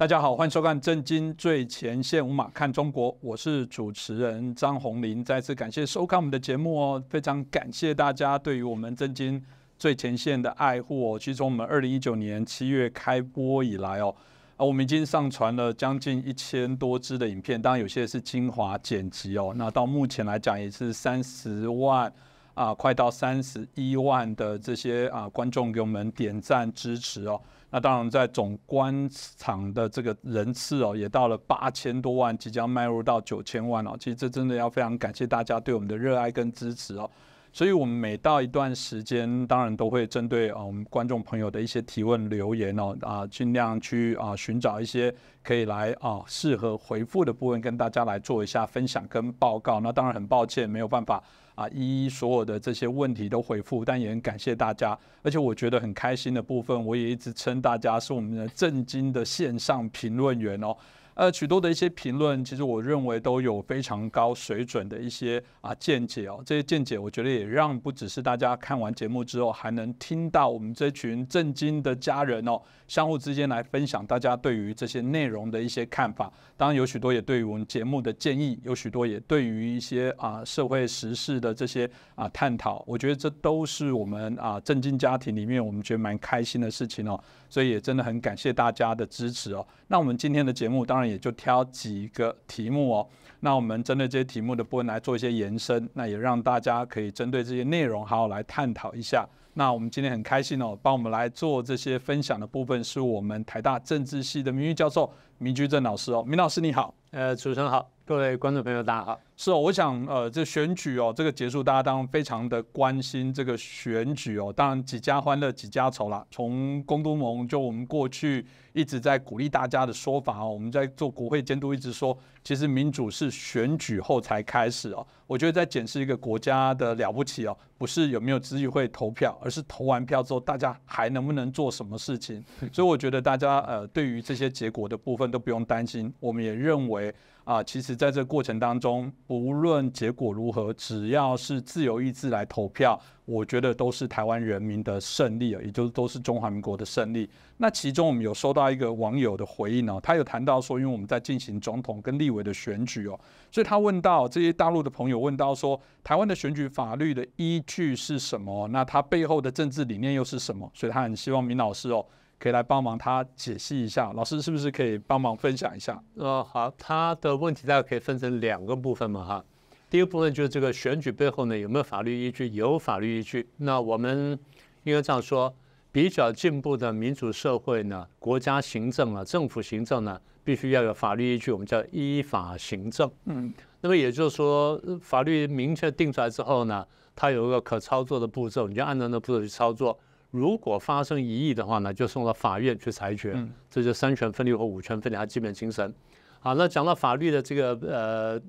大家好，欢迎收看《震惊最前线》，五马看中国，我是主持人张宏林。再次感谢收看我们的节目哦，非常感谢大家对于我们《震惊最前线》的爱护哦。其实从我们二零一九年七月开播以来哦，啊，我们已经上传了将近一千多支的影片，当然有些是精华剪辑哦。那到目前来讲也是三十万啊，快到三十一万的这些啊观众给我们点赞支持哦。那当然，在总观场的这个人次哦，也到了八千多万，即将迈入到九千万哦。其实这真的要非常感谢大家对我们的热爱跟支持哦。所以，我们每到一段时间，当然都会针对啊我们观众朋友的一些提问留言哦啊，尽量去啊寻找一些可以来啊适合回复的部分，跟大家来做一下分享跟报告。那当然很抱歉，没有办法。啊，一一所有的这些问题都回复，但也很感谢大家，而且我觉得很开心的部分，我也一直称大家是我们的震惊的线上评论员哦。呃，许多的一些评论，其实我认为都有非常高水准的一些啊见解哦。这些见解，我觉得也让不只是大家看完节目之后，还能听到我们这群震惊的家人哦，相互之间来分享大家对于这些内容的一些看法。当然，有许多也对于我们节目的建议，有许多也对于一些啊社会时事的这些啊探讨。我觉得这都是我们啊震惊家庭里面我们觉得蛮开心的事情哦。所以也真的很感谢大家的支持哦。那我们今天的节目当然也就挑几个题目哦。那我们针对这些题目的部分来做一些延伸，那也让大家可以针对这些内容好好来探讨一下。那我们今天很开心哦，帮我们来做这些分享的部分是我们台大政治系的名誉教授明居正老师哦。明老师你好，呃，主持人好，各位观众朋友大家好。是哦，我想呃，这选举哦，这个结束，大家当然非常的关心这个选举哦。当然几家欢乐几家愁啦。从公都盟就我们过去一直在鼓励大家的说法哦，我们在做国会监督一直说，其实民主是选举后才开始哦。我觉得在检视一个国家的了不起哦，不是有没有资议会投票，而是投完票之后大家还能不能做什么事情。所以我觉得大家呃，对于这些结果的部分都不用担心。我们也认为。啊，其实，在这过程当中，不论结果如何，只要是自由意志来投票，我觉得都是台湾人民的胜利啊，也就是都是中华民国的胜利。那其中，我们有收到一个网友的回应哦，他有谈到说，因为我们在进行总统跟立委的选举哦，所以他问到这些大陆的朋友问到说，台湾的选举法律的依据是什么？那他背后的政治理念又是什么？所以他很希望明老师哦。可以来帮忙他解析一下，老师是不是可以帮忙分享一下？呃，好，他的问题大概可以分成两个部分嘛，哈。第一个部分就是这个选举背后呢有没有法律依据？有法律依据。那我们应该这样说，比较进步的民主社会呢，国家行政啊，政府行政呢，必须要有法律依据，我们叫依法行政。嗯。那么也就是说，法律明确定出来之后呢，它有一个可操作的步骤，你就按照那步骤去操作。如果发生疑义的话呢，就送到法院去裁决，这就三权分立或五权分立，它基本精神。好，那讲到法律的这个呃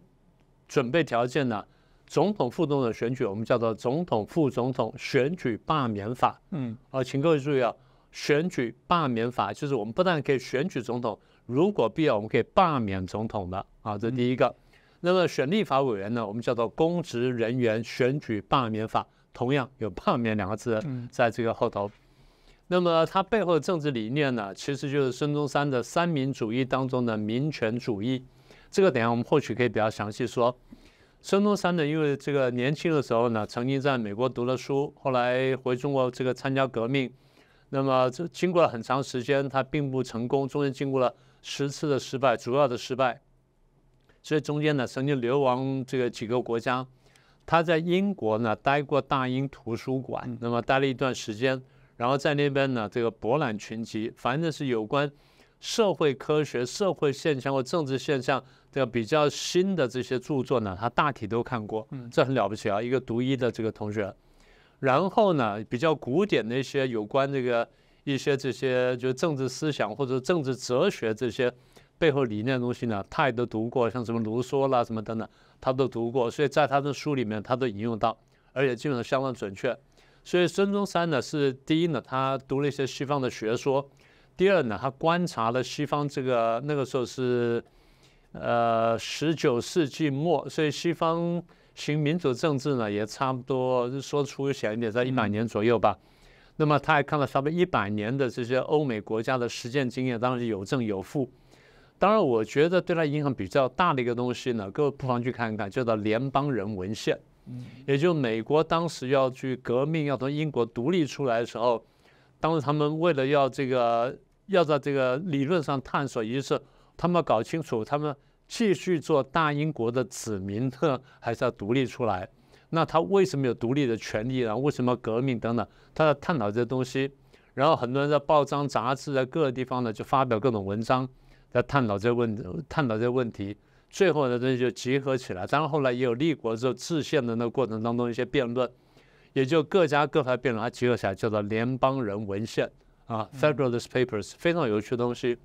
准备条件呢，总统、副总统选举，我们叫做总统、副总统选举罢免法。嗯，啊，请各位注意啊，选举罢免法就是我们不但可以选举总统，如果必要，我们可以罢免总统的。啊，这第一个。那么选立法委员呢，我们叫做公职人员选举罢免法。同样有“罢免”两个字在这个后头，那么它背后的政治理念呢，其实就是孙中山的三民主义当中的民权主义。这个等下我们或许可以比较详细说。孙中山呢，因为这个年轻的时候呢，曾经在美国读了书，后来回中国这个参加革命，那么这经过了很长时间，他并不成功，中间经过了十次的失败，主要的失败，所以中间呢，曾经流亡这个几个国家。他在英国呢待过大英图书馆，那么待了一段时间，然后在那边呢这个博览群集，反正是有关社会科学、社会现象或政治现象的比较新的这些著作呢，他大体都看过，这很了不起啊，一个独一的这个同学。然后呢，比较古典的一些有关这个一些这些就政治思想或者政治哲学这些。背后理念的东西呢，他也都读过，像什么卢梭啦，什么等等，他都读过，所以在他的书里面，他都引用到，而且基本上相当准确。所以孙中山呢，是第一呢，他读了一些西方的学说；第二呢，他观察了西方这个那个时候是呃十九世纪末，所以西方行民主政治呢，也差不多说出显一点，在一百年左右吧。那么他还看了差不多一百年的这些欧美国家的实践经验，当然是有正有负。当然，我觉得对他影响比较大的一个东西呢，各位不妨去看一看，叫做《联邦人文献》，也就美国当时要去革命，要从英国独立出来的时候，当时他们为了要这个，要在这个理论上探索，也就是他们要搞清楚，他们继续做大英国的子民呢，还是要独立出来？那他为什么有独立的权利呢？为什么革命等等？他在探讨这些东西，然后很多人在报章、杂志在各个地方呢，就发表各种文章。在探讨这个问，探讨这个问题，最后呢，这就集合起来。当然后来也有立国之后制宪的那个过程当中一些辩论，也就各家各派辩论，它结合起来叫做联邦人文献啊，Federalist Papers，非常有趣的东西。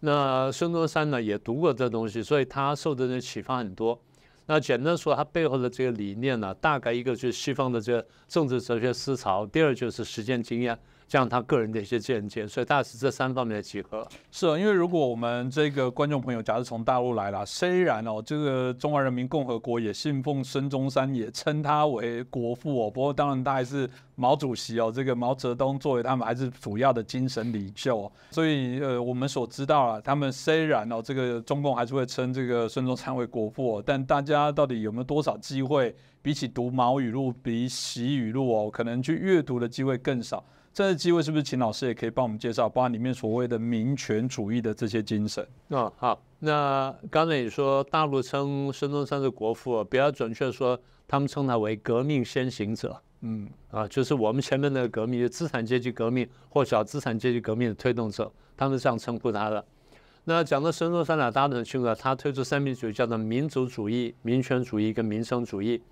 那孙中山呢也读过这东西，所以他受的这启发很多。那简单说，他背后的这个理念呢，大概一个就是西方的这个政治哲学思潮，第二就是实践经验。这样他个人的一些见解，所以大概是这三方面的集合。是啊，因为如果我们这个观众朋友假如从大陆来了，虽然哦，这个中华人民共和国也信奉孙中山，也称他为国父哦，不过当然他还是毛主席哦，这个毛泽东作为他们还是主要的精神领袖哦。所以呃，我们所知道啊，他们虽然哦，这个中共还是会称这个孙中山为国父哦，但大家到底有没有多少机会，比起读毛语录，比习语录哦，可能去阅读的机会更少。这个机会是不是请老师也可以帮我们介绍，包含里面所谓的民权主义的这些精神？啊，好，那刚才也说大陆称孙中山是国父，比较准确说，他们称他为革命先行者。嗯，啊，就是我们前面那个革命，资产阶级革命或小资产阶级革命的推动者，他们这样称呼他的。那讲到孙中山呢，大家都很清楚，他推出三民主义，叫做民族主义、民权主义跟民生主义。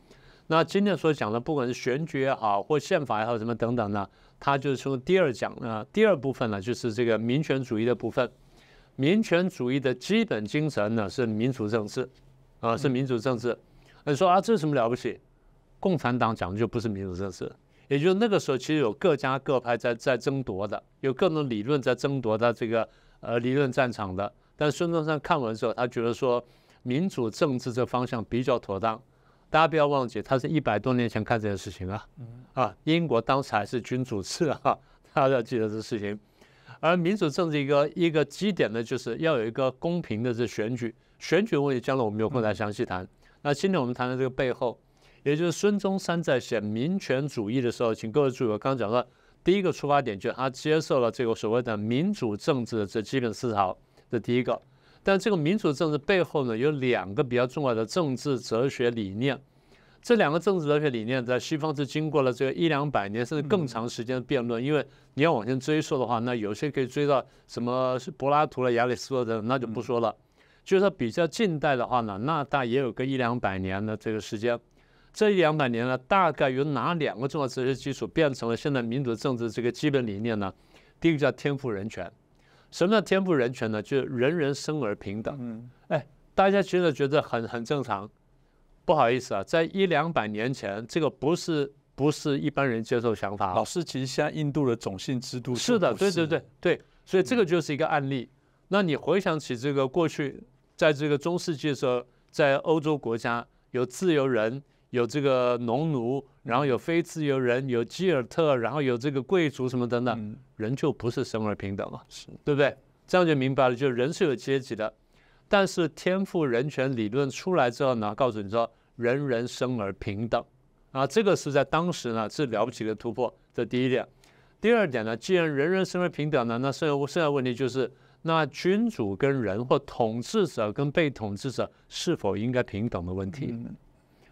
那今天所讲的，不管是选举也好，或宪法也好，什么等等呢？他就是从第二讲呢，第二部分呢，就是这个民权主义的部分。民权主义的基本精神呢是民主政治，啊，是民主政治。你说啊，这有什么了不起？共产党讲的就不是民主政治，也就是那个时候其实有各家各派在在争夺的，有各种理论在争夺的这个呃理论战场的。但孙中山看完之后，他觉得说民主政治这方向比较妥当。大家不要忘记，他是一百多年前看这件事情啊，啊，英国当时还是君主制啊，大家要记得这事情。而民主政治一个一个基点呢，就是要有一个公平的这选举，选举问题将来我们有空再详细谈。那今天我们谈的这个背后，也就是孙中山在写民权主义的时候，请各位注意，我刚刚讲到第一个出发点，就是他接受了这个所谓的民主政治的这基本思潮，这第一个。但这个民主政治背后呢，有两个比较重要的政治哲学理念。这两个政治哲学理念在西方是经过了这个一两百年甚至更长时间的辩论。因为你要往前追溯的话，那有些可以追到什么是柏拉图了、亚里士多德，那就不说了。就是说比较近代的话呢，那大也有个一两百年的这个时间。这一两百年呢，大概有哪两个重要哲学基础变成了现在民主政治这个基本理念呢？第一个叫天赋人权。什么叫天赋人权呢？就是人人生而平等。嗯，哎，大家觉得觉得很很正常。不好意思啊，在一两百年前，这个不是不是一般人接受想法。老师，其实现在印度的种姓制度是的，对对对对，所以这个就是一个案例。那你回想起这个过去，在这个中世纪的时候，在欧洲国家有自由人。有这个农奴，然后有非自由人，有基尔特，然后有这个贵族什么等等，人就不是生而平等了，是对不对？这样就明白了，就人是有阶级的，但是天赋人权理论出来之后呢，告诉你说人人生而平等啊，这个是在当时呢是了不起的突破，这第一点。第二点呢，既然人人生而平等呢，那剩下剩下问题就是，那君主跟人或统治者跟被统治者是否应该平等的问题。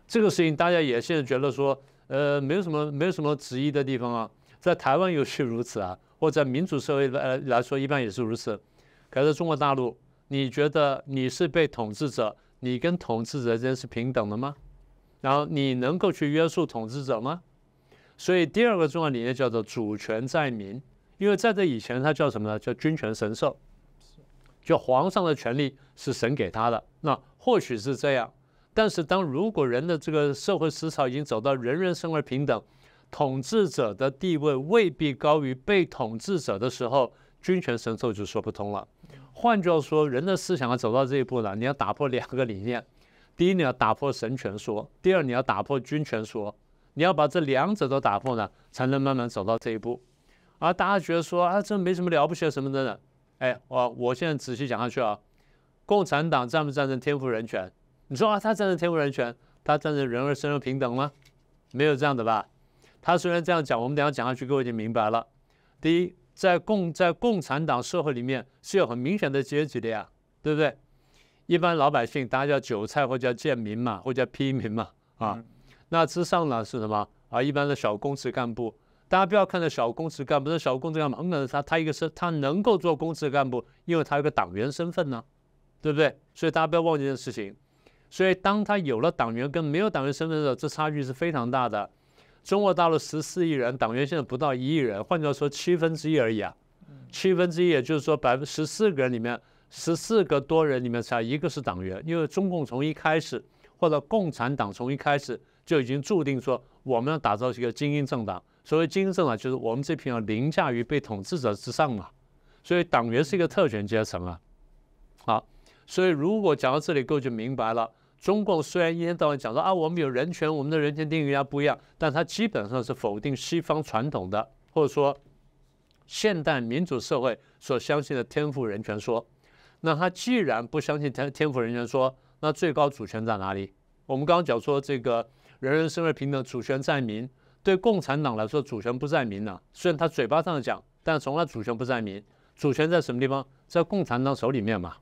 这个事情大家也现在觉得说，呃，没有什么没有什么质疑的地方啊，在台湾尤其如此啊，或者民主社会来来说一般也是如此。可是中国大陆，你觉得你是被统治者，你跟统治者之间是平等的吗？然后你能够去约束统治者吗？所以第二个重要理念叫做主权在民，因为在这以前它叫什么呢？叫君权神授，就皇上的权利是神给他的。那或许是这样。但是，当如果人的这个社会思潮已经走到人人生而平等，统治者的地位未必高于被统治者的时候，君权神授就说不通了。换句话说，人的思想要走到这一步呢，你要打破两个理念：第一，你要打破神权说；第二，你要打破君权说。你要把这两者都打破呢，才能慢慢走到这一步。而大家觉得说啊，这没什么了不起什么的呢？哎，我我现在仔细讲下去啊，共产党赞不赞成天赋人权？你说啊，他赞成天赋人权，他赞成人而生而平等吗？没有这样的吧？他虽然这样讲，我们等下讲下去，各位就明白了。第一，在共在共产党社会里面是有很明显的阶级的呀，对不对？一般老百姓大家叫韭菜或叫贱民嘛，或叫批民嘛，啊，那之上呢是什么啊？一般的小公职干部，大家不要看着小公职干部，这小公职干部很可能他他一个是他能够做公职干部，因为他有个党员身份呢，对不对？所以大家不要忘记这件事情。所以当他有了党员跟没有党员身份的时候，这差距是非常大的。中国大陆十四亿人，党员现在不到一亿人，换句话说，七分之一而已啊。七分之一，也就是说百分十四个人里面。十四个多人里面才一个是党员，因为中共从一开始，或者共产党从一开始就已经注定说我们要打造一个精英政党。所谓精英政党，就是我们这批人凌驾于被统治者之上嘛。所以党员是一个特权阶层啊。好，所以如果讲到这里，各位就明白了。中共虽然一天到晚讲说啊，我们有人权，我们的人权定义人家不一样，但他基本上是否定西方传统的，或者说现代民主社会所相信的天赋人权说。那他既然不相信天天赋人权说，那最高主权在哪里？我们刚刚讲说这个人人生而平等，主权在民。对共产党来说，主权不在民呢。虽然他嘴巴上讲，但从来主权不在民。主权在什么地方？在共产党手里面嘛。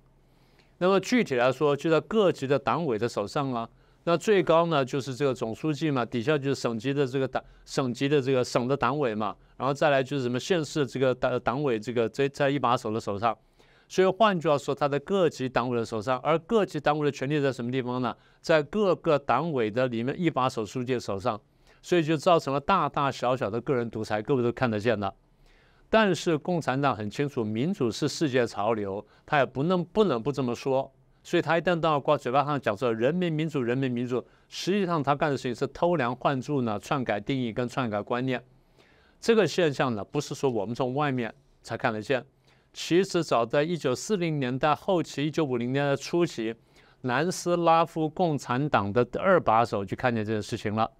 那么具体来说，就在各级的党委的手上啊。那最高呢，就是这个总书记嘛，底下就是省级的这个党，省级的这个省的党委嘛。然后再来就是什么县市这个党党委，这个在在一把手的手上。所以换句话说，他在各级党委的手上，而各级党委的权力在什么地方呢？在各个党委的里面一把手书记的手上，所以就造成了大大小小的个人独裁，各位都看得见的。但是共产党很清楚，民主是世界潮流，他也不能不能不这么说。所以他一旦到挂嘴巴上讲说人民民主，人民民主，实际上他干的事情是偷梁换柱呢，篡改定义跟篡改观念。这个现象呢，不是说我们从外面才看得见。其实早在一九四零年代后期、一九五零年代初期，南斯拉夫共产党的二把手就看见这件事情了。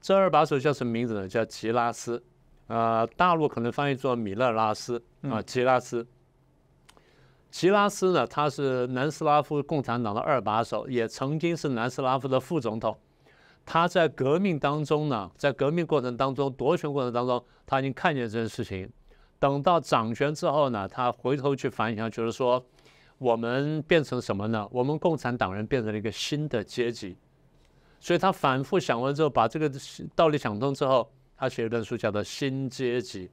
这二把手叫什么名字呢？叫吉拉斯，呃，大陆可能翻译作米勒拉斯啊，吉拉斯。吉拉斯呢，他是南斯拉夫共产党的二把手，也曾经是南斯拉夫的副总统。他在革命当中呢，在革命过程当中、夺权过程当中，他已经看见这件事情。等到掌权之后呢，他回头去反省，就是说，我们变成什么呢？我们共产党人变成了一个新的阶级。所以他反复想完之后，把这个道理想通之后，他写一本书，叫做《新阶级》。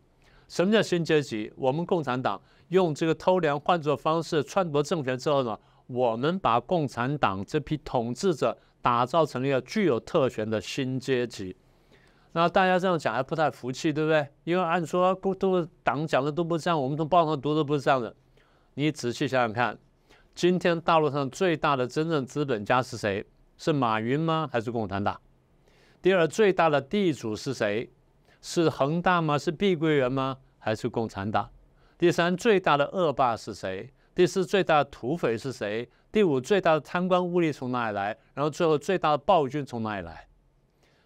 什么叫新阶级？我们共产党用这个偷梁换柱方式篡夺政权之后呢，我们把共产党这批统治者打造成了一个具有特权的新阶级。那大家这样讲还不太服气，对不对？因为按说都党讲的都不是这样，我们从报上读的不是这样的。你仔细想想看，今天大陆上最大的真正资本家是谁？是马云吗？还是共产党？第二，最大的地主是谁？是恒大吗？是碧桂园吗？还是共产党？第三，最大的恶霸是谁？第四，最大的土匪是谁？第五，最大的贪官污吏从哪里来？然后最后，最大的暴君从哪里来？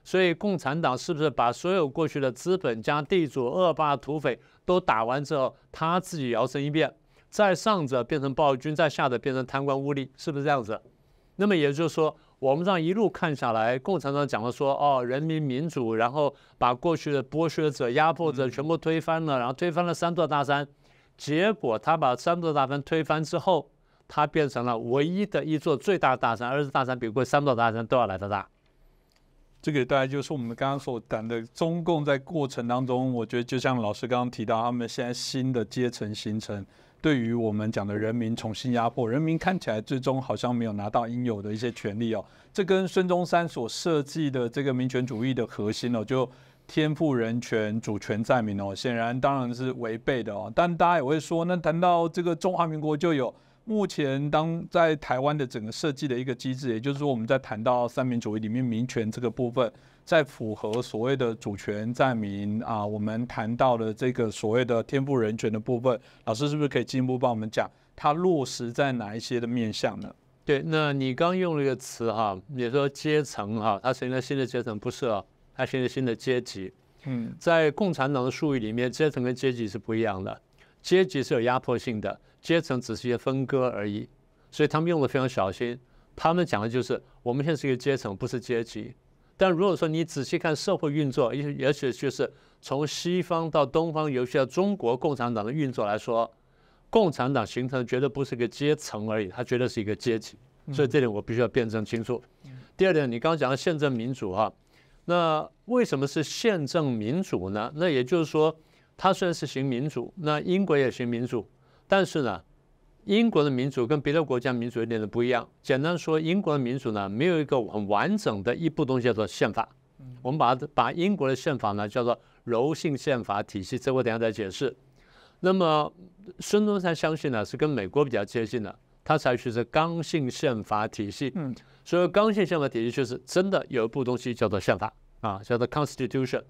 所以，共产党是不是把所有过去的资本家、地主、恶霸、土匪都打完之后，他自己摇身一变，在上者变成暴君，在下者变成贪官污吏，是不是这样子？那么也就是说，我们这样一路看下来，共产党讲了说，哦，人民民主，然后把过去的剥削者、压迫者全部推翻了，然后推翻了三座大山。结果他把三座大山推翻之后，他变成了唯一的一座最大的大山，而这大山比过三座大山都要来的大。这个大概就是我们刚刚所谈的，中共在过程当中，我觉得就像老师刚刚提到，他们现在新的阶层形成，对于我们讲的人民重新压迫，人民看起来最终好像没有拿到应有的一些权利哦。这跟孙中山所设计的这个民权主义的核心哦，就天赋人权、主权在民哦，显然当然是违背的哦。但大家也会说，那谈到这个中华民国就有。目前，当在台湾的整个设计的一个机制，也就是说，我们在谈到三民主义里面民权这个部分，在符合所谓的主权在民啊，我们谈到的这个所谓的天赋人权的部分，老师是不是可以进一步帮我们讲，它落实在哪一些的面向呢？对，那你刚用了一个词哈，你说阶层哈，它成立了新的阶层，不是啊，它成立新的阶级。嗯，在共产党的术语里面，阶层跟阶级是不一样的。阶级是有压迫性的，阶层只是一些分割而已，所以他们用的非常小心。他们讲的就是我们现在是一个阶层，不是阶级。但如果说你仔细看社会运作，也也许就是从西方到东方，尤其到中国共产党的运作来说，共产党形成绝对不是一个阶层而已，它绝对是一个阶级。所以这点我必须要辩证清楚。第二点，你刚刚讲的宪政民主哈，那为什么是宪政民主呢？那也就是说，它虽然是行民主，那英国也行民主，但是呢？英国的民主跟别的国家民主有点的不一样。简单说，英国的民主呢，没有一个很完整的一部东西叫做宪法。我们把把英国的宪法呢叫做柔性宪法体系，这我等下再解释。那么孙中山相信呢是跟美国比较接近的，他采取是刚性宪法体系。嗯，所以刚性宪法体系就是真的有一部东西叫做宪法啊，叫做 Constitution。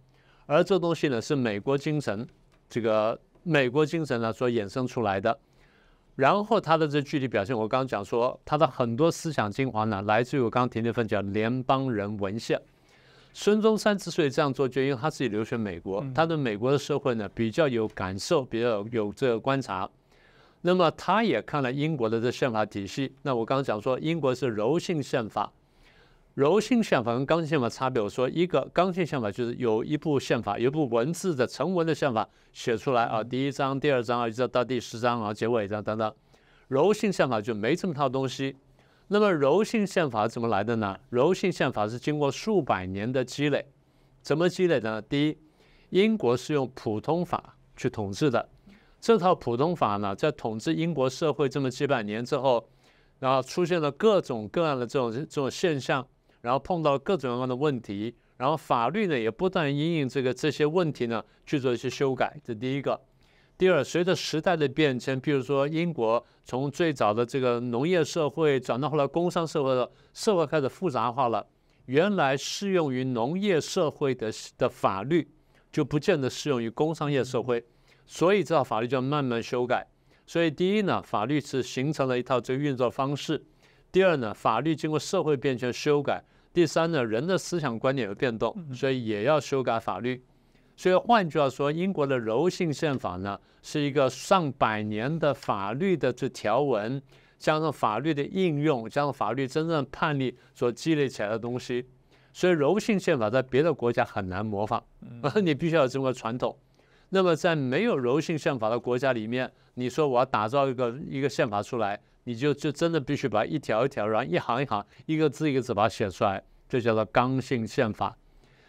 而这东西呢是美国精神，这个美国精神呢所衍生出来的。然后他的这具体表现，我刚刚讲说，他的很多思想精华呢，来自于我刚刚提那份叫《联邦人文献》。孙中山之所以这样做，就因为他自己留学美国，他对美国的社会呢比较有感受，比较有这个观察。那么他也看了英国的这宪法体系。那我刚刚讲说，英国是柔性宪法。柔性宪法跟刚性宪法差别，我说一个刚性宪法就是有一部宪法，有一部文字的成文的宪法写出来啊，第一章、第二章啊，一直到第十章啊，结尾章等等。柔性宪法就没这么套东西。那么柔性宪法怎么来的呢？柔性宪法是经过数百年的积累，怎么积累的呢？第一，英国是用普通法去统治的，这套普通法呢，在统治英国社会这么几百年之后，然后出现了各种各样的这种这种现象。然后碰到各种各样的问题，然后法律呢也不断因应这个这些问题呢去做一些修改，这第一个。第二，随着时代的变迁，比如说英国从最早的这个农业社会转到后来工商社会的社会开始复杂化了，原来适用于农业社会的的法律就不见得适用于工商业社会，所以这套法律就要慢慢修改。所以第一呢，法律是形成了一套这个运作方式；第二呢，法律经过社会变迁修改。第三呢，人的思想观念有变动，所以也要修改法律。所以换句话说，英国的柔性宪法呢，是一个上百年的法律的这条文，加上法律的应用，加上法律真正判例所积累起来的东西。所以柔性宪法在别的国家很难模仿，你必须要有这么个传统。那么在没有柔性宪法的国家里面，你说我要打造一个一个宪法出来？你就就真的必须把一条一条，然后一行一行，一个字一个字把它写出来，这叫做刚性宪法。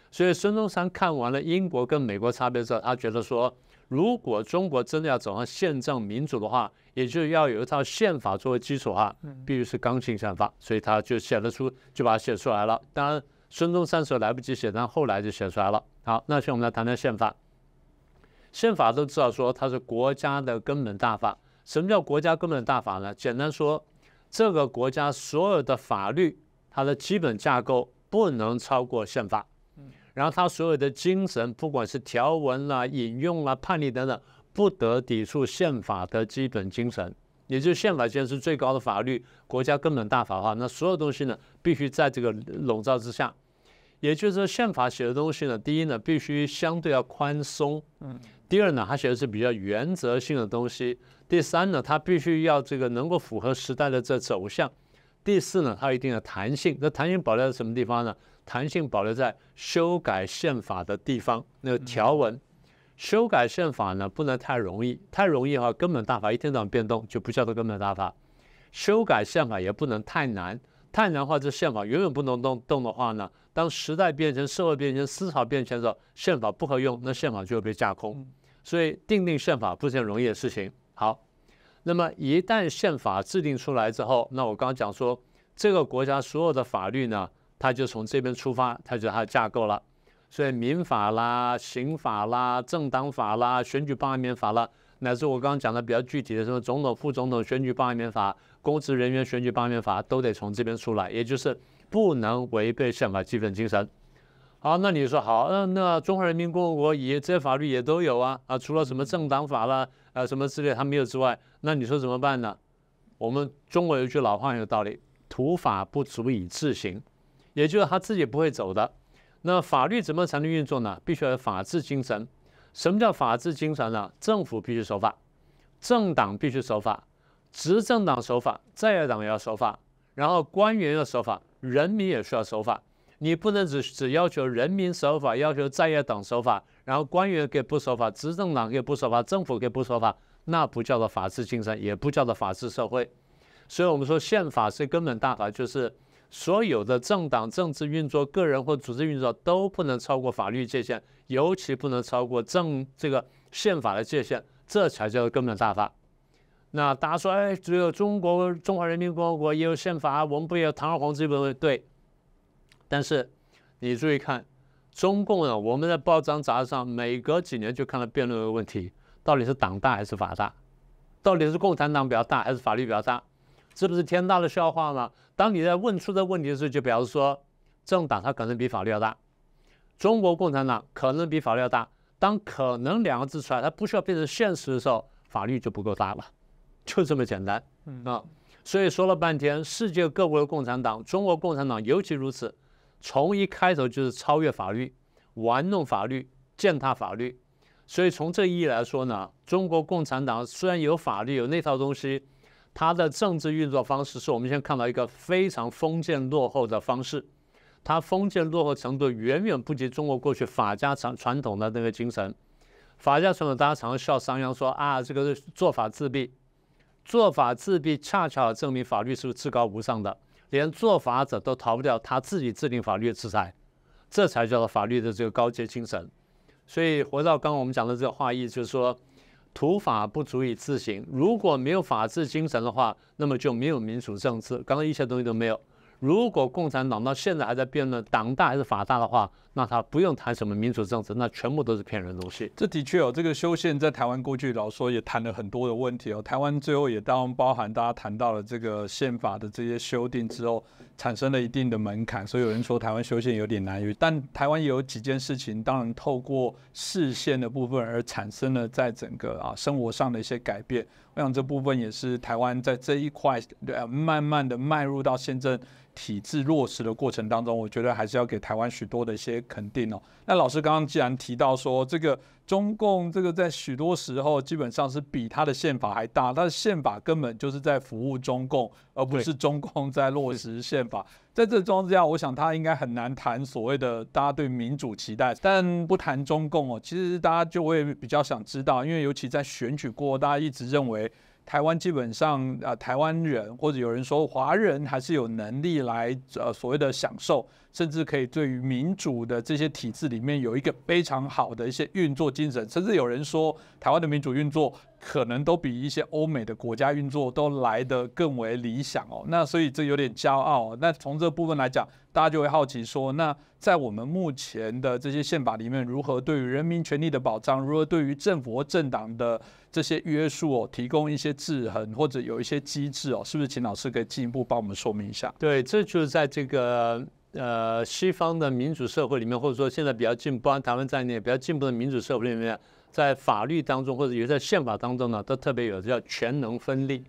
所以孙中山看完了英国跟美国差别之后，他觉得说，如果中国真的要走上宪政民主的话，也就要有一套宪法作为基础哈，必须是刚性宪法。所以他就写得出，就把它写出来了。当然，孙中山时候来不及写，但后来就写出来了。好，那现在我们来谈谈宪法。宪法都知道说它是国家的根本大法。什么叫国家根本大法呢？简单说，这个国家所有的法律，它的基本架构不能超过宪法。然后它所有的精神，不管是条文啦、引用啦、判例等等，不得抵触宪法的基本精神。也就是宪法既然是最高的法律，国家根本大法的话，那所有东西呢，必须在这个笼罩之下。也就是说，宪法写的东西呢，第一呢，必须相对要宽松。嗯。第二呢，它写的是比较原则性的东西。第三呢，它必须要这个能够符合时代的这走向。第四呢，它有一定的弹性。那弹性保留在什么地方呢？弹性保留在修改宪法的地方。那个条文修改宪法呢，不能太容易。太容易的话，根本大法一天到晚变动，就不叫做根本大法。修改宪法也不能太难。太难的话，这宪法永远不能动动的话呢，当时代变迁、社会变迁、思潮变迁的时候，宪法不合用，那宪法就会被架空。所以，定定宪法不是件容易的事情。好，那么一旦宪法制定出来之后，那我刚刚讲说，这个国家所有的法律呢，它就从这边出发，它就它的架构了。所以民法啦、刑法啦、政党法啦、选举罢免法啦，乃至我刚刚讲的比较具体的什么总统、副总统选举罢免法、公职人员选举罢免法，都得从这边出来，也就是不能违背宪法基本精神。好，那你说好，那那中华人民共和国也这些法律也都有啊啊，除了什么政党法啦啊什么之类，他没有之外，那你说怎么办呢？我们中国有一句老话有道理，土法不足以自行，也就是他自己不会走的。那法律怎么才能运作呢？必须要有法治精神。什么叫法治精神呢？政府必须守法，政党必须守法，执政党守法，在野党也要守法，然后官员要守法，人民也需要守法。你不能只只要求人民守法，要求在野党守法，然后官员给不守法，执政党给不守法，政府给不守法，那不叫做法治精神，也不叫做法治社会。所以，我们说宪法是根本大法，就是所有的政党、政治运作、个人或组织运作都不能超过法律界限，尤其不能超过政这个宪法的界限，这才叫做根本大法。那大家说，哎，只有中国中华人民共和国也有宪法，我们不也有堂而皇之本位？对。但是你注意看，中共呢，我们在报章杂志上每隔几年就看到辩论的问题，到底是党大还是法大？到底是共产党比较大还是法律比较大？这不是天大的笑话吗？当你在问出这问题的时候，就表示说，政党它可能比法律要大，中国共产党可能比法律要大。当“可能”两个字出来，它不需要变成现实的时候，法律就不够大了，就这么简单啊！所以说了半天，世界各国的共产党，中国共产党尤其如此。从一开头就是超越法律、玩弄法律、践踏法律，所以从这意义来说呢，中国共产党虽然有法律、有那套东西，它的政治运作方式是我们现在看到一个非常封建落后的方式，它封建落后程度远远不及中国过去法家传传统的那个精神。法家传统大家常常笑商鞅说啊，这个做法自毙，做法自毙恰巧证明法律是至高无上的。连做法者都逃不掉他自己制定法律的制裁，这才叫做法律的这个高阶精神。所以回到刚刚我们讲的这个话意，就是说，土法不足以自行。如果没有法治精神的话，那么就没有民主政治，刚刚一切东西都没有。如果共产党到现在还在辩论党大还是法大的话，那他不用谈什么民主政治，那全部都是骗人东西。这的确哦，这个修宪在台湾过去老说也谈了很多的问题哦。台湾最后也当包含大家谈到了这个宪法的这些修订之后，产生了一定的门槛，所以有人说台湾修宪有点难于。但台湾也有几件事情，当然透过视线的部分而产生了在整个啊生活上的一些改变。我想这部分也是台湾在这一块呃慢慢的迈入到宪政。体制落实的过程当中，我觉得还是要给台湾许多的一些肯定哦。那老师刚刚既然提到说，这个中共这个在许多时候基本上是比他的宪法还大，他的宪法根本就是在服务中共，而不是中共在落实宪法。在这状况之下，我想他应该很难谈所谓的大家对民主期待。但不谈中共哦，其实大家就会比较想知道，因为尤其在选举过后，大家一直认为。台湾基本上啊，台湾人或者有人说华人还是有能力来呃所谓的享受，甚至可以对于民主的这些体制里面有一个非常好的一些运作精神，甚至有人说台湾的民主运作可能都比一些欧美的国家运作都来得更为理想哦。那所以这有点骄傲。那从这部分来讲，大家就会好奇说，那在我们目前的这些宪法里面，如何对于人民权利的保障，如何对于政府或政党的这些约束哦，提供一些制衡或者有一些机制哦，是不是？请老师可以进一步帮我们说明一下。对，这就是在这个呃西方的民主社会里面，或者说现在比较进步，台湾在内比较进步的民主社会里面，在法律当中或者也在宪法当中呢，都特别有叫权能分立。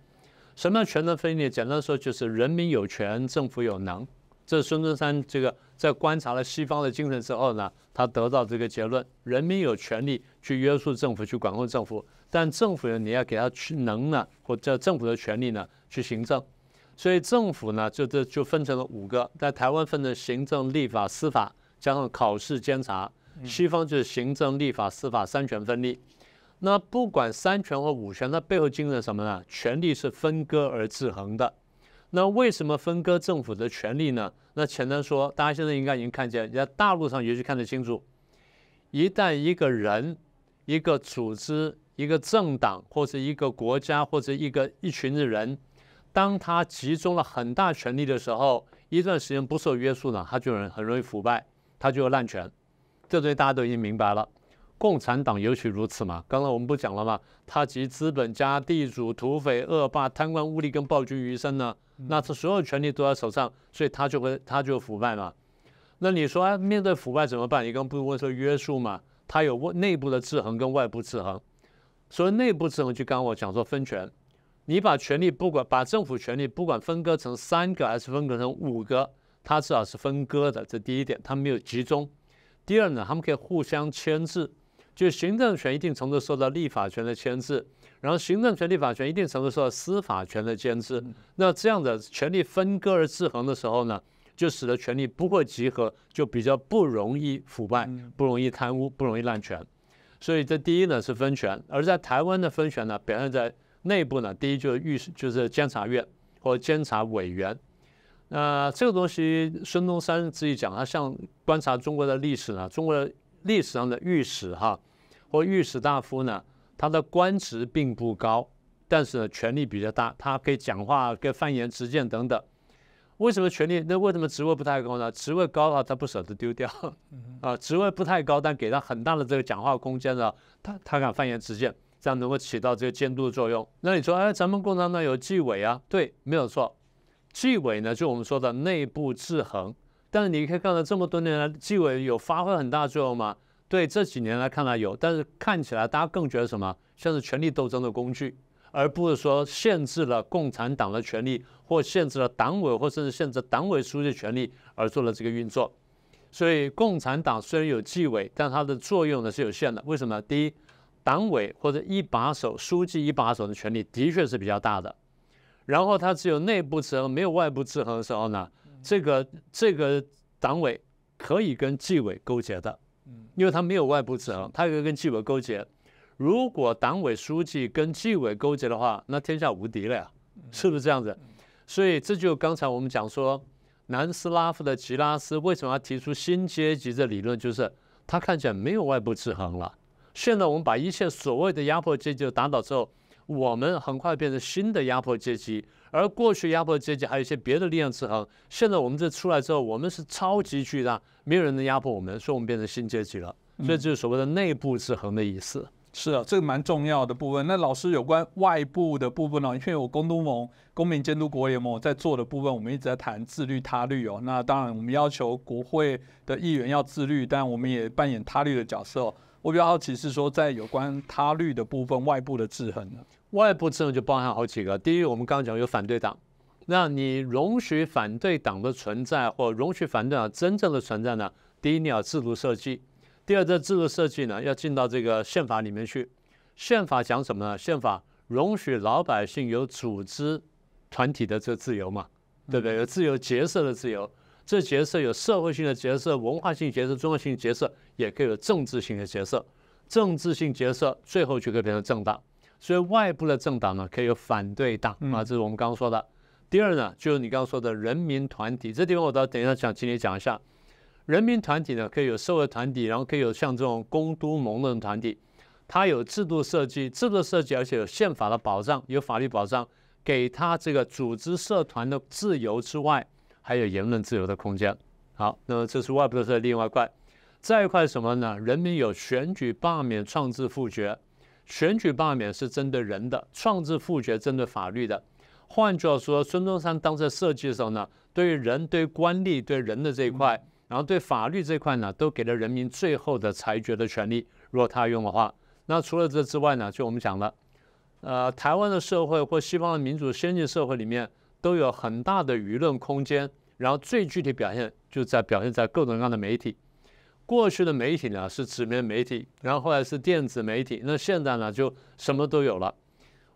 什么叫权能分立？简单说就是人民有权，政府有能。这是孙中山这个在观察了西方的精神之后呢，他得到这个结论：人民有权利去约束政府，去管控政府。但政府呢，你要给他去能呢，或者政府的权利呢，去行政。所以政府呢，就这就分成了五个，在台湾分成行政、立法、司法，加上考试、监察。西方就是行政、立法、司法三权分立。那不管三权或五权，它背后精神什么呢？权力是分割而制衡的。那为什么分割政府的权利呢？那简单说，大家现在应该已经看见，在大陆上也许看得清楚。一旦一个人、一个组织、一个政党，或者一个国家，或者一个一群的人，当他集中了很大权力的时候，一段时间不受约束呢，他就很很容易腐败，他就有滥权。这东西大家都已经明白了。共产党尤其如此嘛。刚才我们不讲了吗？他集资本家、地主、土匪、恶霸、贪官污吏跟暴君于一身呢，那他所有权力都在手上，所以他就会他就腐败嘛。那你说面对腐败怎么办？你刚不是问说约束嘛？他有内部的制衡跟外部制衡。所以内部制衡就刚刚我讲说分权，你把权力不管把政府权力不管分割成三个还是分割成五个，它至少是分割的，这第一点，它没有集中。第二呢，他们可以互相牵制，就行政权一定程度受到立法权的牵制，然后行政权、立法权一定程度受到司法权的牵制。那这样的权力分割而制衡的时候呢，就使得权力不会集合，就比较不容易腐败，不容易贪污，不容易滥权。所以这第一呢是分权，而在台湾的分权呢表现在内部呢，第一就是御史，就是监察院或监察委员。那这个东西，孙中山自己讲，他像观察中国的历史呢，中国的历史上的御史哈或御史大夫呢，他的官职并不高，但是呢权力比较大，他可以讲话、可以犯言直谏等等。为什么权力？那为什么职位不太高呢？职位高的话，他不舍得丢掉啊。职位不太高，但给他很大的这个讲话空间呢，他他敢犯言直谏，这样能够起到这个监督的作用。那你说，哎，咱们共产党有纪委啊？对，没有错。纪委呢，就我们说的内部制衡，但是你可以看到这么多年来，纪委有发挥很大作用吗？对，这几年来看来有，但是看起来大家更觉得什么，像是权力斗争的工具，而不是说限制了共产党的权利，或限制了党委，或甚至限制党委书记权力而做了这个运作。所以，共产党虽然有纪委，但它的作用呢是有限的。为什么？第一，党委或者一把手、书记一把手的权力的确是比较大的。然后他只有内部制衡，没有外部制衡的时候呢，这个这个党委可以跟纪委勾结的，因为他没有外部制衡，他可以跟纪委勾结。如果党委书记跟纪委勾结的话，那天下无敌了呀，是不是这样子？所以这就刚才我们讲说，南斯拉夫的吉拉斯为什么要提出新阶级的理论，就是他看起来没有外部制衡了。现在我们把一切所谓的压迫阶级打倒之后。我们很快变成新的压迫阶级，而过去压迫阶级还有一些别的力量制衡。现在我们这出来之后，我们是超级巨大，没有人能压迫我们，所以我们变成新阶级了。所以这是所谓的内部制衡的意思。是啊，这个蛮重要的部分。那老师有关外部的部分呢？因为我公都盟、公民监督国联盟在做的部分，我们一直在谈自律他律哦。那当然，我们要求国会的议员要自律，但我们也扮演他律的角色。我比较好奇是说，在有关他律的部分，外部的制衡呢？外部制衡就包含好几个。第一，我们刚刚讲有反对党，那你容许反对党的存在，或容许反对党真正的存在呢？第一，你要制度设计；第二，这制度设计呢，要进到这个宪法里面去。宪法讲什么呢？宪法容许老百姓有组织团体的这自由嘛，对不对？有自由结社的自由，这结社有社会性的结社、文化性结社、宗教性结社，也可以有政治性的角色。政治性角色最后就可以变成政党。所以外部的政党呢，可以有反对党啊，这是我们刚刚说的。第二呢，就是你刚刚说的人民团体，这地方我到等一下讲，请你讲一下。人民团体呢，可以有社会团体，然后可以有像这种公都盟的团体，它有制度设计，制度设计，而且有宪法的保障，有法律保障，给他这个组织社团的自由之外，还有言论自由的空间。好，那么这是外部的另外一块。再一块什么呢？人民有选举、罢免、创制、复决。选举罢免是针对人的，创制复决针对法律的。换句话说，孙中山当时设计的时候呢，对于人、对官吏、对人的这一块，然后对法律这一块呢，都给了人民最后的裁决的权利。如果他用的话，那除了这之外呢，就我们讲了，呃，台湾的社会或西方的民主先进社会里面都有很大的舆论空间，然后最具体表现就在表现在各种各样的媒体。过去的媒体呢是纸面媒体，然后后来是电子媒体，那现在呢就什么都有了。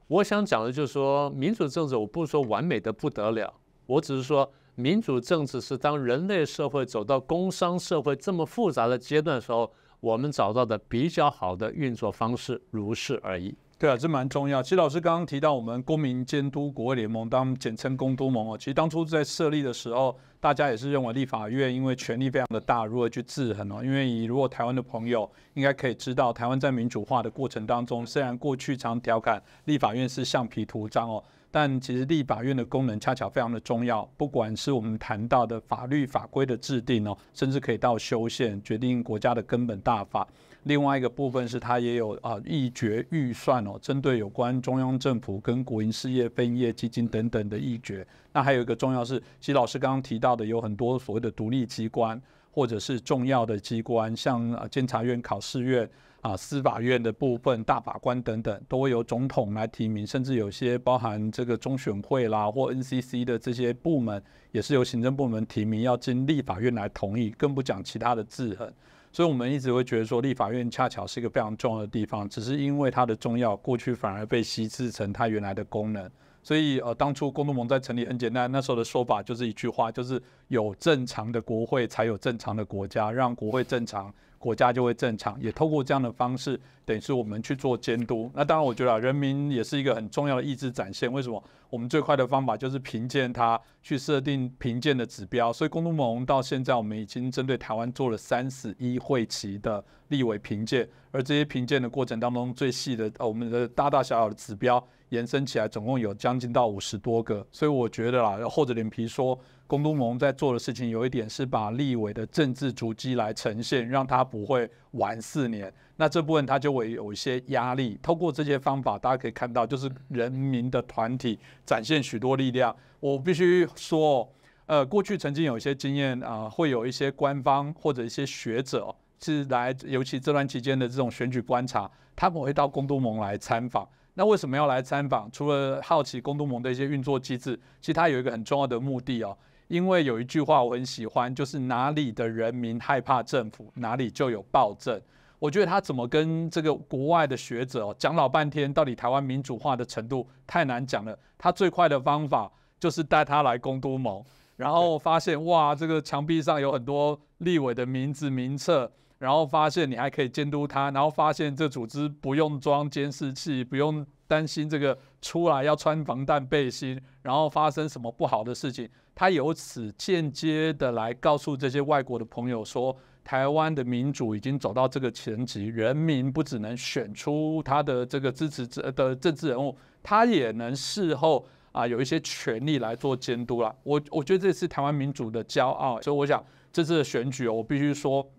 我想讲的就是说，民主政治我不是说完美的不得了，我只是说民主政治是当人类社会走到工商社会这么复杂的阶段的时候，我们找到的比较好的运作方式，如是而已。对啊，这蛮重要。其实老师刚刚提到我们公民监督国会联盟，当简称公督盟哦。其实当初在设立的时候，大家也是认为立法院因为权力非常的大，如何去制衡哦？因为以如果台湾的朋友应该可以知道，台湾在民主化的过程当中，虽然过去常调侃立法院是橡皮图章哦，但其实立法院的功能恰巧非常的重要。不管是我们谈到的法律法规的制定哦，甚至可以到修宪，决定国家的根本大法。另外一个部分是，它也有啊议决预算哦，针对有关中央政府跟国营事业分业基金等等的议决。那还有一个重要是，其实老师刚刚提到的，有很多所谓的独立机关或者是重要的机关，像啊监察院、考试院啊、司法院的部分大法官等等，都会由总统来提名，甚至有些包含这个中选会啦或 NCC 的这些部门，也是由行政部门提名，要经立法院来同意，更不讲其他的制衡。所以我们一直会觉得说，立法院恰巧是一个非常重要的地方，只是因为它的重要，过去反而被稀释成它原来的功能。所以呃，当初工农盟在成立很简单，那时候的说法就是一句话，就是有正常的国会才有正常的国家，让国会正常。国家就会正常，也透过这样的方式，等于是我们去做监督。那当然，我觉得人民也是一个很重要的意志展现。为什么？我们最快的方法就是评鉴它，去设定评鉴的指标。所以，公都盟到现在，我们已经针对台湾做了三十一会期的立委评鉴，而这些评鉴的过程当中，最细的，呃，我们的大大小小的指标延伸起来，总共有将近到五十多个。所以，我觉得啦，厚着脸皮说。公都盟在做的事情有一点是把立委的政治足迹来呈现，让他不会玩四年。那这部分他就会有一些压力。透过这些方法，大家可以看到，就是人民的团体展现许多力量。我必须说，呃，过去曾经有一些经验啊，会有一些官方或者一些学者是来，尤其这段期间的这种选举观察，他们会到公都盟来参访。那为什么要来参访？除了好奇公都盟的一些运作机制，其实它有一个很重要的目的哦。因为有一句话我很喜欢，就是哪里的人民害怕政府，哪里就有暴政。我觉得他怎么跟这个国外的学者哦讲老半天，到底台湾民主化的程度太难讲了。他最快的方法就是带他来公都盟，然后发现哇，这个墙壁上有很多立委的名字名册，然后发现你还可以监督他，然后发现这组织不用装监视器，不用担心这个出来要穿防弹背心，然后发生什么不好的事情。他由此间接的来告诉这些外国的朋友说，台湾的民主已经走到这个层级，人民不只能选出他的这个支持者的政治人物，他也能事后啊有一些权利来做监督了。我我觉得这是台湾民主的骄傲，所以我想这次的选举，我必须说，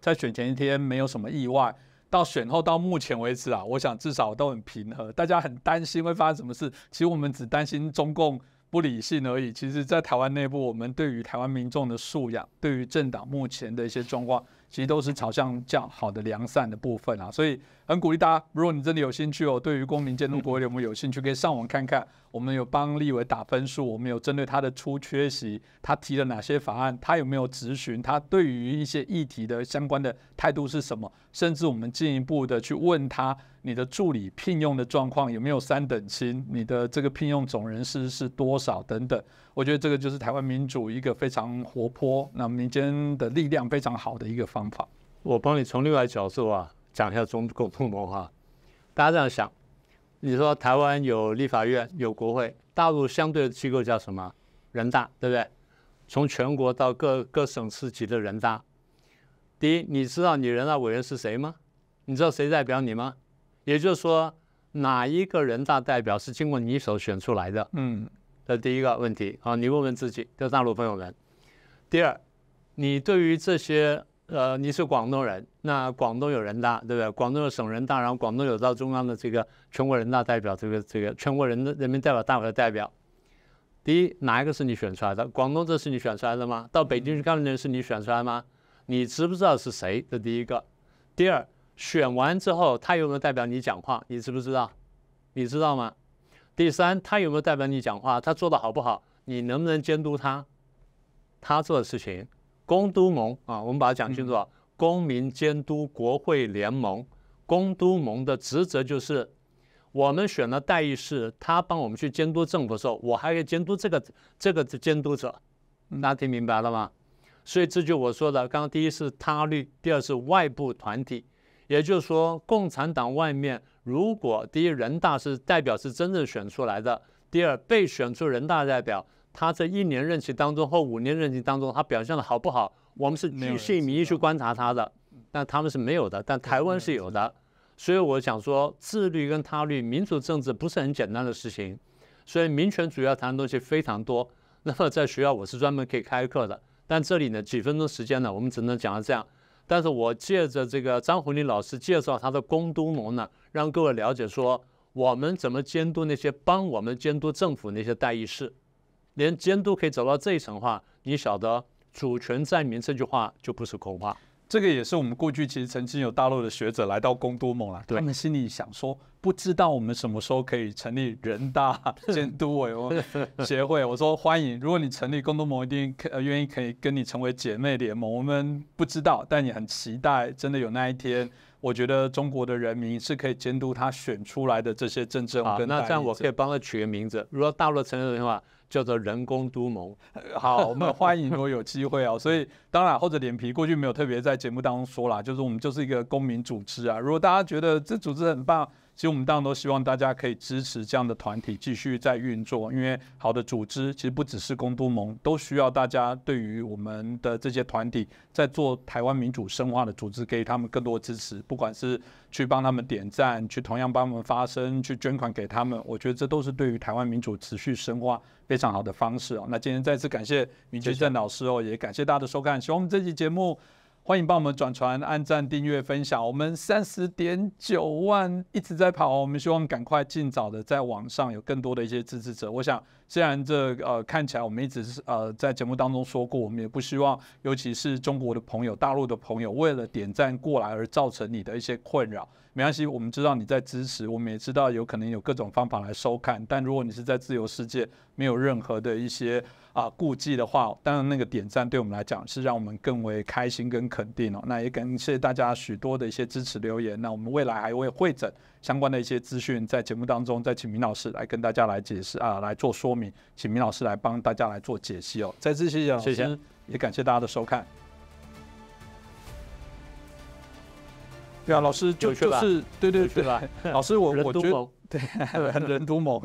在选前一天没有什么意外，到选后到目前为止啊，我想至少都很平和。大家很担心会发生什么事，其实我们只担心中共。不理性而已。其实，在台湾内部，我们对于台湾民众的素养，对于政党目前的一些状况，其实都是朝向较好的良善的部分啊。所以，很鼓励大家，如果你真的有兴趣哦，对于公民监督国会有没有有兴趣，可以上网看看。我们有帮立委打分数，我们有针对他的出缺席，他提了哪些法案，他有没有质询，他对于一些议题的相关的态度是什么，甚至我们进一步的去问他，你的助理聘用的状况有没有三等亲，你的这个聘用总人数是多少等等。我觉得这个就是台湾民主一个非常活泼，那民间的力量非常好的一个方法。我帮你从另外角度啊讲一下中共同盟哈，大家这样想。你说台湾有立法院有国会，大陆相对的机构叫什么？人大，对不对？从全国到各各省市级的人大。第一，你知道你人大委员是谁吗？你知道谁代表你吗？也就是说，哪一个人大代表是经过你手选出来的？嗯，这第一个问题啊，你问问自己，的大陆朋友们。第二，你对于这些。呃，你是广东人，那广东有人大，对不对？广东有省人大，然后广东有到中央的这个全国人大代表，这个这个全国人的人民代表大会的代表。第一，哪一个是你选出来的？广东这是你选出来的吗？到北京去干的人是你选出来吗？你知不知道是谁？这第一个。第二，选完之后他有没有代表你讲话？你知不知道？你知道吗？第三，他有没有代表你讲话？他做的好不好？你能不能监督他？他做的事情？公都盟啊，我们把它讲清楚啊。公民监督国会联盟，公都盟的职责就是，我们选了代议士，他帮我们去监督政府的时候，我还可以监督这个这个监督者。大家听明白了吗？所以这就我说的，刚刚第一是他律，第二是外部团体，也就是说，共产党外面如果第一人大是代表是真正选出来的，第二被选出人大代表。他这一年任期当中或五年任期当中，他表现的好不好？我们是据信民意去观察他的，但他们是没有的，但台湾是有的。所以我想说，自律跟他律，民主政治不是很简单的事情。所以民权主要谈的东西非常多。那么在学校我是专门可以开课的，但这里呢几分钟时间呢，我们只能讲到这样。但是我借着这个张红林老师介绍他的公都盟呢，让各位了解说，我们怎么监督那些帮我们监督政府那些代议士。连监督可以走到这一层的话，你晓得主权在民这句话就不是空话。这个也是我们过去其实曾经有大陆的学者来到公都盟了，他们心里想说，不知道我们什么时候可以成立人大监督委员 协会。我说欢迎，如果你成立公都盟，一定可愿意可以跟你成为姐妹联盟。我们不知道，但也很期待，真的有那一天。我觉得中国的人民是可以监督他选出来的这些政治好，那这样我可以帮他取个名字，如果大陆成立的话。叫做人工都盟，好，我们欢迎如果有机会哦。所以当然，厚着脸皮过去没有特别在节目当中说啦，就是我们就是一个公民组织啊。如果大家觉得这组织很棒。其实我们当然都希望大家可以支持这样的团体继续在运作，因为好的组织其实不只是公都盟，都需要大家对于我们的这些团体在做台湾民主深化的组织，给予他们更多支持，不管是去帮他们点赞，去同样帮他们发声，去捐款给他们，我觉得这都是对于台湾民主持续深化非常好的方式哦。那今天再次感谢明居正老师哦，也感谢大家的收看，希望我们这期节目。欢迎帮我们转传、按赞、订阅、分享。我们三十点九万一直在跑，我们希望赶快尽早的在网上有更多的一些支持者。我想，虽然这呃看起来我们一直是呃在节目当中说过，我们也不希望，尤其是中国的朋友、大陆的朋友，为了点赞过来而造成你的一些困扰。没关系，我们知道你在支持，我们也知道有可能有各种方法来收看。但如果你是在自由世界，没有任何的一些啊顾忌的话，当然那个点赞对我们来讲是让我们更为开心跟肯定哦。那也感谢大家许多的一些支持留言。那我们未来还会会诊相关的一些资讯，在节目当中再请明老师来跟大家来解释啊，来做说明，请明老师来帮大家来做解析哦。再次谢谢老师，也感谢大家的收看。对啊，老师就就是对对 对，老师我我觉得对人都猛，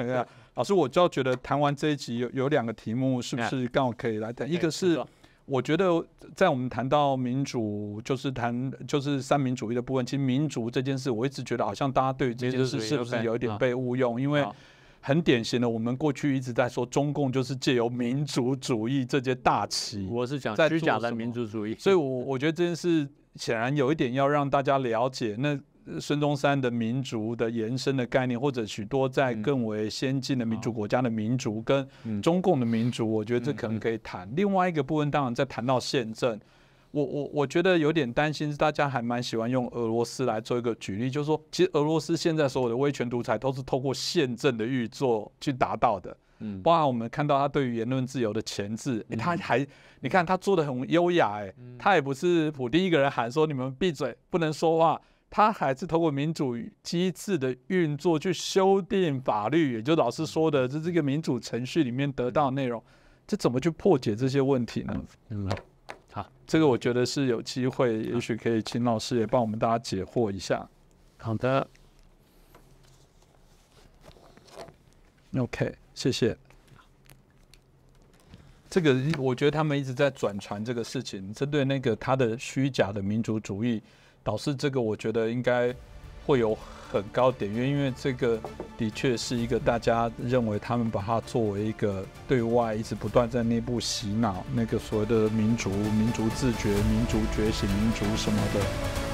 老师我就要觉得谈完这一集有有两个题目，是不是刚好可以来谈？一个是我觉得在我们谈到民主，就是谈就是三民主义的部分，其实民主这件事，我一直觉得好像大家对于这件事是不是有一点被误用？因为很典型的，我们过去一直在说中共就是借由民族主义这些大旗，我是讲虚假的民族主义，所以我我觉得这件事。显然有一点要让大家了解，那孙中山的民族的延伸的概念，或者许多在更为先进的民主国家的民族跟中共的民族，我觉得这可能可以谈。另外一个部分，当然在谈到宪政，我我我觉得有点担心，是大家还蛮喜欢用俄罗斯来做一个举例，就是说，其实俄罗斯现在所有的威权独裁都是透过宪政的运作去达到的。嗯，包含我们看到他对于言论自由的钳制，他还你看他做的很优雅，哎，他也不是普丁一个人喊说你们闭嘴不能说话，他还是通过民主机制的运作去修订法律，也就老师说的，这这个民主程序里面得到内容，这怎么去破解这些问题呢？嗯，好，这个我觉得是有机会，也许可以请老师也帮我们大家解惑一下。好的，OK。谢谢。这个我觉得他们一直在转传这个事情，针对那个他的虚假的民族主义，导致这个我觉得应该会有很高点因为，因为这个的确是一个大家认为他们把它作为一个对外一直不断在内部洗脑那个所谓的民族、民族自觉、民族觉醒、民族什么的。